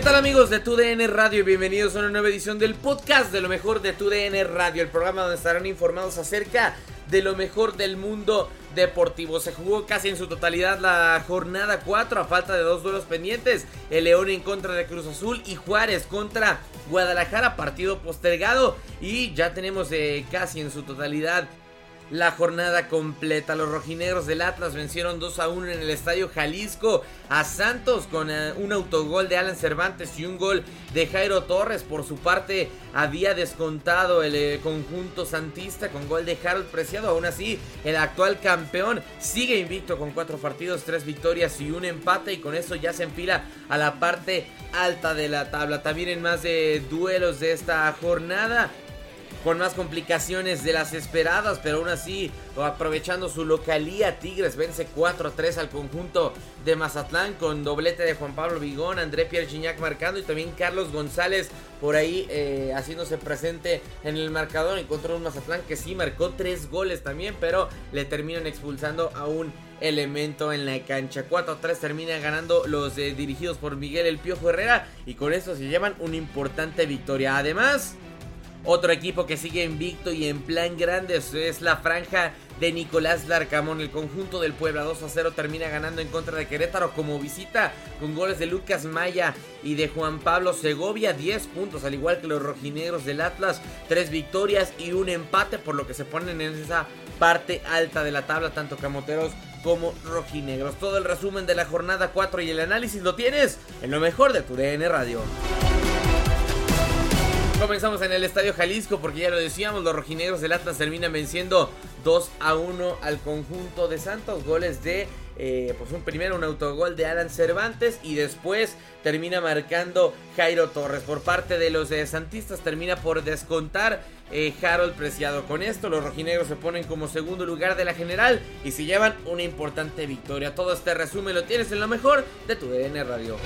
¿Qué tal amigos de TUDN Radio? Bienvenidos a una nueva edición del podcast de lo mejor de TUDN Radio, el programa donde estarán informados acerca de lo mejor del mundo deportivo. Se jugó casi en su totalidad la jornada 4 a falta de dos duelos pendientes. El León en contra de Cruz Azul y Juárez contra Guadalajara, partido postergado. Y ya tenemos eh, casi en su totalidad la jornada completa. Los rojinegros del Atlas vencieron 2 a 1 en el estadio Jalisco a Santos con eh, un autogol de Alan Cervantes y un gol de Jairo Torres. Por su parte, había descontado el eh, conjunto santista con gol de Harold Preciado. Aún así, el actual campeón sigue invicto con 4 partidos, 3 victorias y un empate. Y con eso ya se enfila a la parte alta de la tabla. También en más de duelos de esta jornada con más complicaciones de las esperadas, pero aún así, aprovechando su localía, Tigres vence 4 a 3 al conjunto de Mazatlán con doblete de Juan Pablo Vigón, André Pierre Gignac marcando y también Carlos González por ahí eh, haciéndose presente en el marcador. Encontró un Mazatlán que sí marcó 3 goles también, pero le terminan expulsando a un elemento en la cancha. 4 a 3 termina ganando los eh, dirigidos por Miguel El Piojo Herrera y con eso se llevan una importante victoria. Además, otro equipo que sigue invicto y en plan grande es la franja de Nicolás Larcamón. El conjunto del Puebla 2 a 0 termina ganando en contra de Querétaro como visita con goles de Lucas Maya y de Juan Pablo Segovia. 10 puntos, al igual que los rojinegros del Atlas. 3 victorias y un empate, por lo que se ponen en esa parte alta de la tabla, tanto camoteros como rojinegros. Todo el resumen de la jornada 4 y el análisis lo tienes en lo mejor de tu DN Radio. Comenzamos en el Estadio Jalisco porque ya lo decíamos, los rojinegros del Atlas terminan venciendo 2 a 1 al conjunto de Santos. Goles de, eh, pues un primero un autogol de Alan Cervantes y después termina marcando Jairo Torres. Por parte de los eh, Santistas termina por descontar eh, Harold Preciado. Con esto los rojinegros se ponen como segundo lugar de la general y se llevan una importante victoria. Todo este resumen lo tienes en lo mejor de tu DN Radio.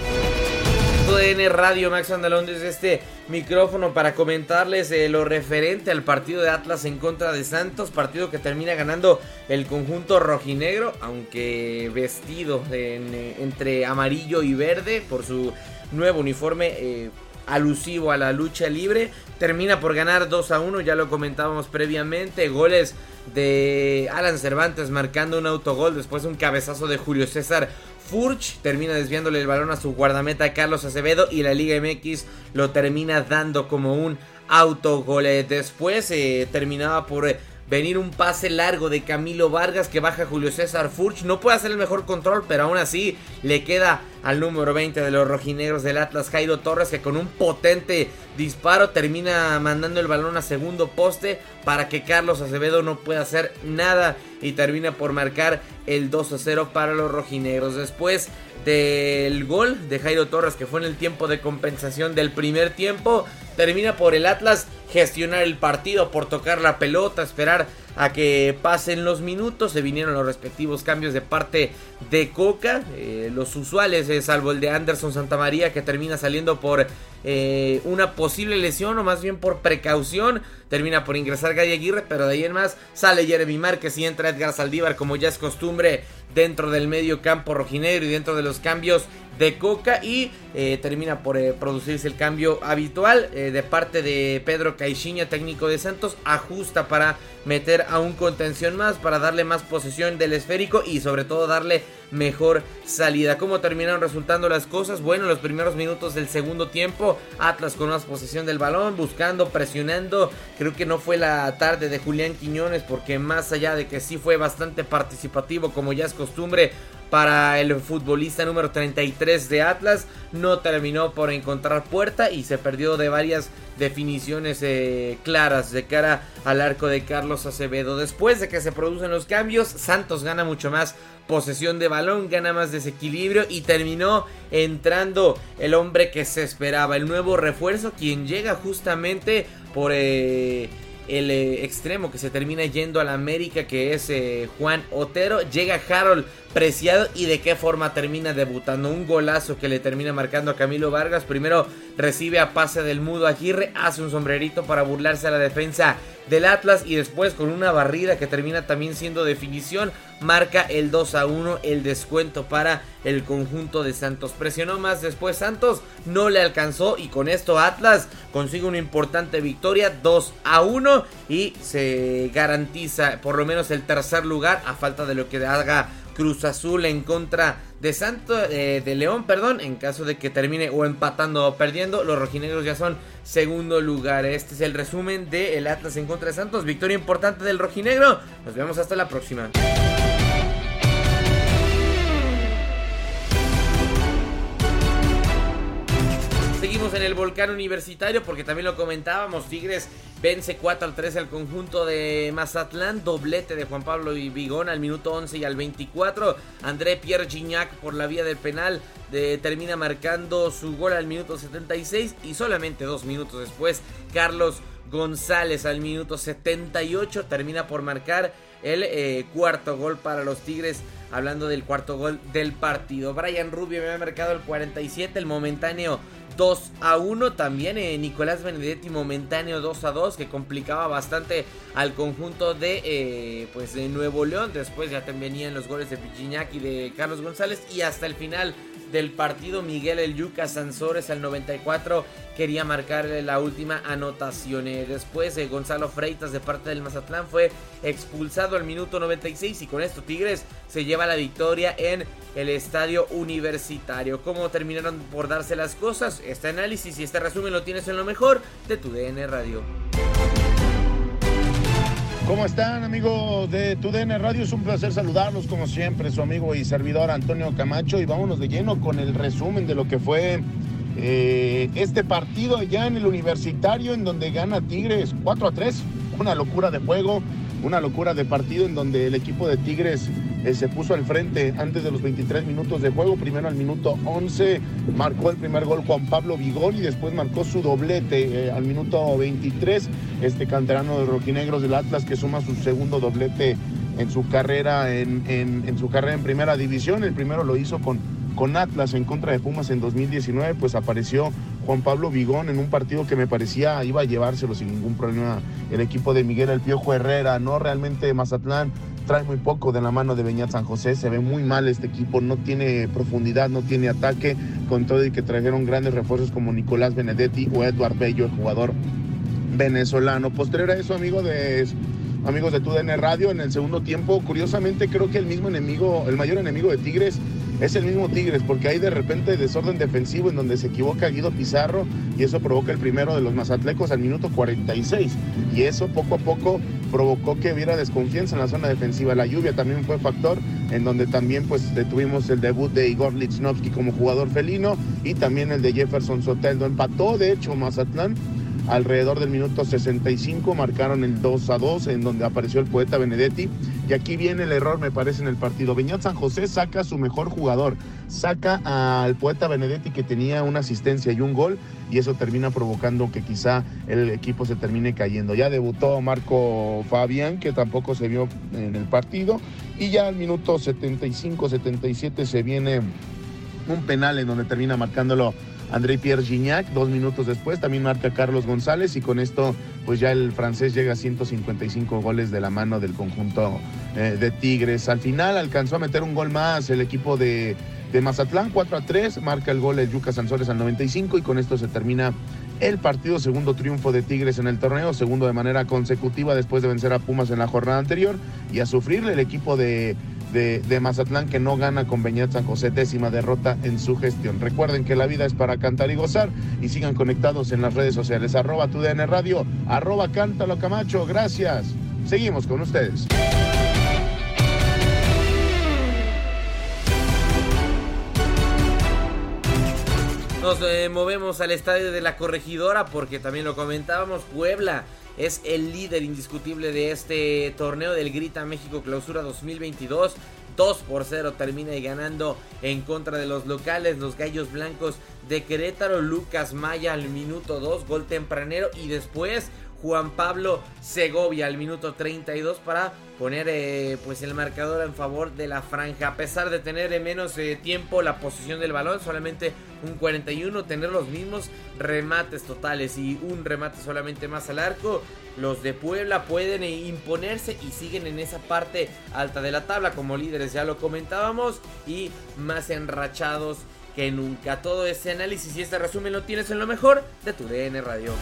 DN Radio Max Andalón desde este micrófono para comentarles eh, lo referente al partido de Atlas en contra de Santos, partido que termina ganando el conjunto rojinegro, aunque vestido eh, entre amarillo y verde por su nuevo uniforme eh, alusivo a la lucha libre, termina por ganar 2 a 1, ya lo comentábamos previamente, goles de Alan Cervantes marcando un autogol después un cabezazo de Julio César Furch termina desviándole el balón a su guardameta Carlos Acevedo y la Liga MX lo termina dando como un autogol. Después eh, terminaba por eh, venir un pase largo de Camilo Vargas que baja Julio César Furch. No puede hacer el mejor control, pero aún así le queda al número 20 de los rojinegros del Atlas, Jairo Torres, que con un potente disparo termina mandando el balón a segundo poste para que Carlos Acevedo no pueda hacer nada y termina por marcar el 2 a 0 para los rojinegros. Después del gol de Jairo Torres, que fue en el tiempo de compensación del primer tiempo, termina por el Atlas gestionar el partido, por tocar la pelota, esperar a que pasen los minutos. Se vinieron los respectivos cambios de parte de Coca. Eh, los usuales, eh, salvo el de Anderson Santamaría, que termina saliendo por eh, una posible lesión o más bien por precaución. Termina por ingresar Gay Aguirre, pero de ahí en más sale Jeremy Márquez y entra Edgar Saldívar, como ya es costumbre, dentro del medio campo rojinegro y dentro de los cambios de Coca. Y termina por producirse el cambio habitual de parte de Pedro Caixinha, técnico de Santos. Ajusta para meter a un contención más para darle más posesión del esférico y sobre todo darle mejor salida. ¿Cómo terminaron resultando las cosas? Bueno, los primeros minutos del segundo tiempo, Atlas con más posesión del balón, buscando, presionando. Creo que no fue la tarde de Julián Quiñones porque más allá de que sí fue bastante participativo como ya es costumbre para el futbolista número 33 de Atlas, no terminó por encontrar puerta y se perdió de varias definiciones eh, claras de cara al arco de Carlos Acevedo. Después de que se producen los cambios, Santos gana mucho más posesión de balón, gana más desequilibrio y terminó entrando el hombre que se esperaba, el nuevo refuerzo, quien llega justamente por... Eh, el eh, extremo que se termina yendo a la América, que es eh, Juan Otero. Llega Harold Preciado y de qué forma termina debutando. Un golazo que le termina marcando a Camilo Vargas. Primero recibe a pase del mudo Aguirre, hace un sombrerito para burlarse a la defensa del Atlas y después con una barrida que termina también siendo definición, marca el 2 a 1, el descuento para el conjunto de Santos. Presionó más después Santos, no le alcanzó y con esto Atlas consigue una importante victoria 2 a 1 y se garantiza por lo menos el tercer lugar a falta de lo que haga Cruz Azul en contra de Santo eh, de León, perdón, en caso de que termine o empatando o perdiendo, los rojinegros ya son segundo lugar. Este es el resumen de el Atlas en contra de Santos, victoria importante del rojinegro. Nos vemos hasta la próxima. En el volcán universitario porque también lo comentábamos. Tigres vence 4 al 3 al conjunto de Mazatlán. Doblete de Juan Pablo y Vigón al minuto 11 y al 24. André Pierre Gignac por la vía del penal termina marcando su gol al minuto 76. Y solamente dos minutos después, Carlos González al minuto 78 termina por marcar el eh, cuarto gol para los Tigres. Hablando del cuarto gol del partido. Brian Rubio me ha marcado el 47, el momentáneo 2 a 1. También eh, Nicolás Benedetti momentáneo 2 a 2 que complicaba bastante al conjunto de, eh, pues, de Nuevo León. Después ya también venían los goles de Pichiñac y de Carlos González. Y hasta el final del partido Miguel El Yuca Sansores al 94 quería marcarle la última anotación. Eh, después de Gonzalo Freitas de parte del Mazatlán fue expulsado al minuto 96 y con esto Tigres se lleva la victoria en el estadio universitario. ¿Cómo terminaron por darse las cosas? Este análisis y este resumen lo tienes en lo mejor de tu DN Radio. ¿Cómo están amigos de TUDN Radio? Es un placer saludarlos como siempre, su amigo y servidor Antonio Camacho y vámonos de lleno con el resumen de lo que fue eh, este partido allá en el universitario en donde gana Tigres 4 a 3, una locura de juego, una locura de partido en donde el equipo de Tigres eh, se puso al frente antes de los 23 minutos de juego. Primero al minuto 11 marcó el primer gol Juan Pablo Vigón y después marcó su doblete eh, al minuto 23. Este canterano de Rojinegros del Atlas que suma su segundo doblete en su carrera en, en, su carrera en primera división. El primero lo hizo con, con Atlas en contra de Pumas en 2019, pues apareció Juan Pablo Vigón en un partido que me parecía iba a llevárselo sin ningún problema el equipo de Miguel El Piojo Herrera, no realmente Mazatlán trae muy poco de la mano de Beñat San José, se ve muy mal este equipo, no tiene profundidad, no tiene ataque, con todo y que trajeron grandes refuerzos como Nicolás Benedetti o Eduard Bello, el jugador venezolano. Posterior a eso, amigo de, amigos de TUDN Radio, en el segundo tiempo, curiosamente creo que el mismo enemigo, el mayor enemigo de Tigres es el mismo Tigres, porque hay de repente desorden defensivo en donde se equivoca Guido Pizarro y eso provoca el primero de los mazatlecos al minuto 46. Y eso poco a poco provocó que hubiera desconfianza en la zona defensiva. La lluvia también fue factor, en donde también pues detuvimos el debut de Igor Lichnowsky como jugador felino y también el de Jefferson Soteldo. Empató de hecho Mazatlán alrededor del minuto 65 marcaron el 2 a 2 en donde apareció el poeta Benedetti y aquí viene el error me parece en el partido. Beñat San José saca a su mejor jugador, saca al poeta Benedetti que tenía una asistencia y un gol y eso termina provocando que quizá el equipo se termine cayendo. Ya debutó Marco Fabián que tampoco se vio en el partido y ya al minuto 75-77 se viene un penal en donde termina marcándolo André Pierre Gignac. Dos minutos después también marca Carlos González y con esto pues ya el francés llega a 155 goles de la mano del conjunto eh, de Tigres. Al final alcanzó a meter un gol más el equipo de, de Mazatlán, 4 a 3, marca el gol el Yuca Sansores al 95 y con esto se termina el partido, segundo triunfo de Tigres en el torneo, segundo de manera consecutiva después de vencer a Pumas en la jornada anterior y a sufrirle el equipo de de, Mazatlán que no gana con Beñat San José, décima derrota en su gestión. Recuerden que la vida es para cantar y gozar y sigan conectados en las redes sociales. Arroba tu DN Radio, arroba Cántalo Camacho, gracias. Seguimos con ustedes. Nos eh, movemos al estadio de la corregidora porque también lo comentábamos, Puebla es el líder indiscutible de este torneo del Grita México Clausura 2022. 2 por 0 termina ganando en contra de los locales, los Gallos Blancos de Querétaro. Lucas Maya al minuto 2, gol tempranero y después Juan Pablo Segovia al minuto 32 para poner eh, pues el marcador en favor de la franja. A pesar de tener en menos eh, tiempo la posición del balón, solamente un 41, tener los mismos remates totales y un remate solamente más al arco, los de Puebla pueden eh, imponerse y siguen en esa parte alta de la tabla como líderes, ya lo comentábamos, y más enrachados que nunca. Todo ese análisis y este resumen lo tienes en lo mejor de tu DN Radio.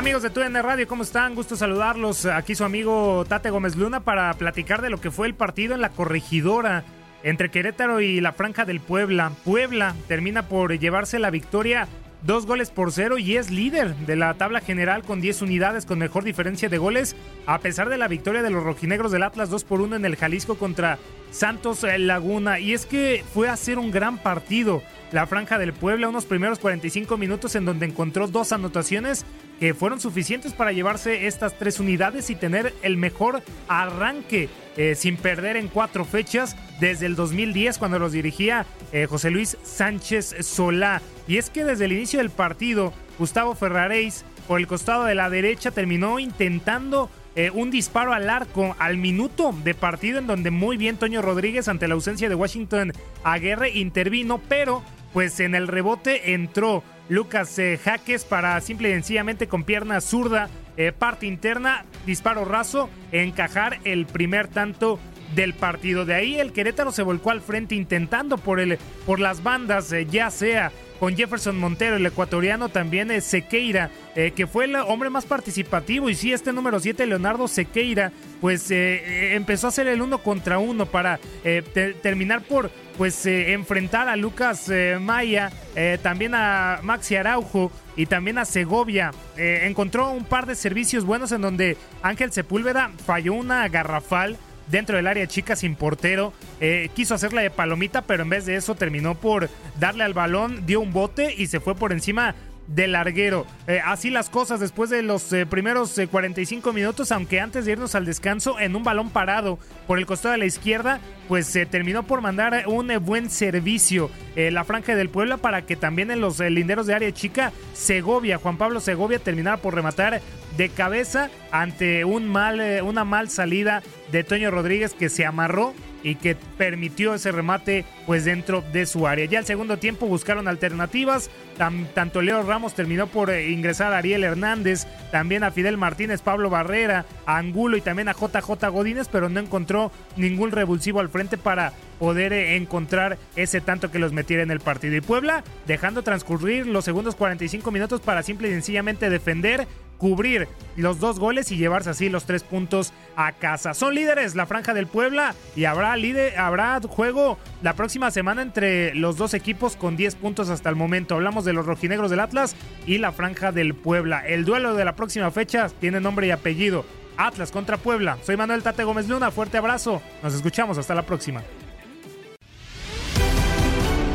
Amigos de TUDN Radio, ¿cómo están? Gusto saludarlos. Aquí su amigo Tate Gómez Luna para platicar de lo que fue el partido en la corregidora entre Querétaro y la Franja del Puebla. Puebla termina por llevarse la victoria dos goles por cero y es líder de la tabla general con 10 unidades con mejor diferencia de goles, a pesar de la victoria de los rojinegros del Atlas 2 por 1 en el Jalisco contra Santos Laguna. Y es que fue a ser un gran partido la Franja del Puebla, unos primeros 45 minutos en donde encontró dos anotaciones que fueron suficientes para llevarse estas tres unidades y tener el mejor arranque eh, sin perder en cuatro fechas desde el 2010 cuando los dirigía eh, José Luis Sánchez Solá. Y es que desde el inicio del partido, Gustavo Ferraréis por el costado de la derecha terminó intentando eh, un disparo al arco al minuto de partido en donde muy bien Toño Rodríguez ante la ausencia de Washington Aguerre intervino, pero pues en el rebote entró Lucas eh, Jaques para simple y sencillamente con pierna zurda, eh, parte interna, disparo raso, encajar el primer tanto del partido. De ahí el Querétaro se volcó al frente intentando por, el, por las bandas, eh, ya sea con Jefferson Montero, el ecuatoriano, también es Sequeira, que fue el hombre más participativo. Y sí, este número 7, Leonardo Sequeira, pues empezó a hacer el uno contra uno para terminar por pues eh, enfrentar a Lucas eh, Maya, eh, también a Maxi Araujo y también a Segovia. encontró un par de servicios buenos en donde Ángel Sepúlveda falló una garrafal dentro del área chica sin portero. quiso hacerla de palomita, pero en vez de eso terminó por darle al balón, dio un bote y se fue por encima de larguero. Eh, así las cosas después de los eh, primeros 45 eh, minutos, aunque antes de irnos al descanso, en un balón parado por el costado de la izquierda, pues se terminó por mandar un buen servicio la franja del Puebla para que también en los linderos de área chica, Segovia, Juan Pablo Segovia, terminara por rematar de cabeza ante un mal, una mal salida de Toño Rodríguez que se amarró y que permitió ese remate pues dentro de su área. Ya el segundo tiempo buscaron alternativas, tanto Leo Ramos terminó por eh, ingresar a Ariel Hernández, también a Fidel Martínez, Pablo Barrera, a Angulo y también a JJ Godínez, pero no encontró ningún revulsivo al frente para poder eh, encontrar ese tanto que los metiera en el partido. Y Puebla dejando transcurrir los segundos 45 minutos para simple y sencillamente defender cubrir los dos goles y llevarse así los tres puntos a casa. Son líderes la franja del Puebla y habrá, líder, habrá juego la próxima semana entre los dos equipos con 10 puntos hasta el momento. Hablamos de los rojinegros del Atlas y la franja del Puebla. El duelo de la próxima fecha tiene nombre y apellido. Atlas contra Puebla. Soy Manuel Tate Gómez Luna. Fuerte abrazo. Nos escuchamos. Hasta la próxima.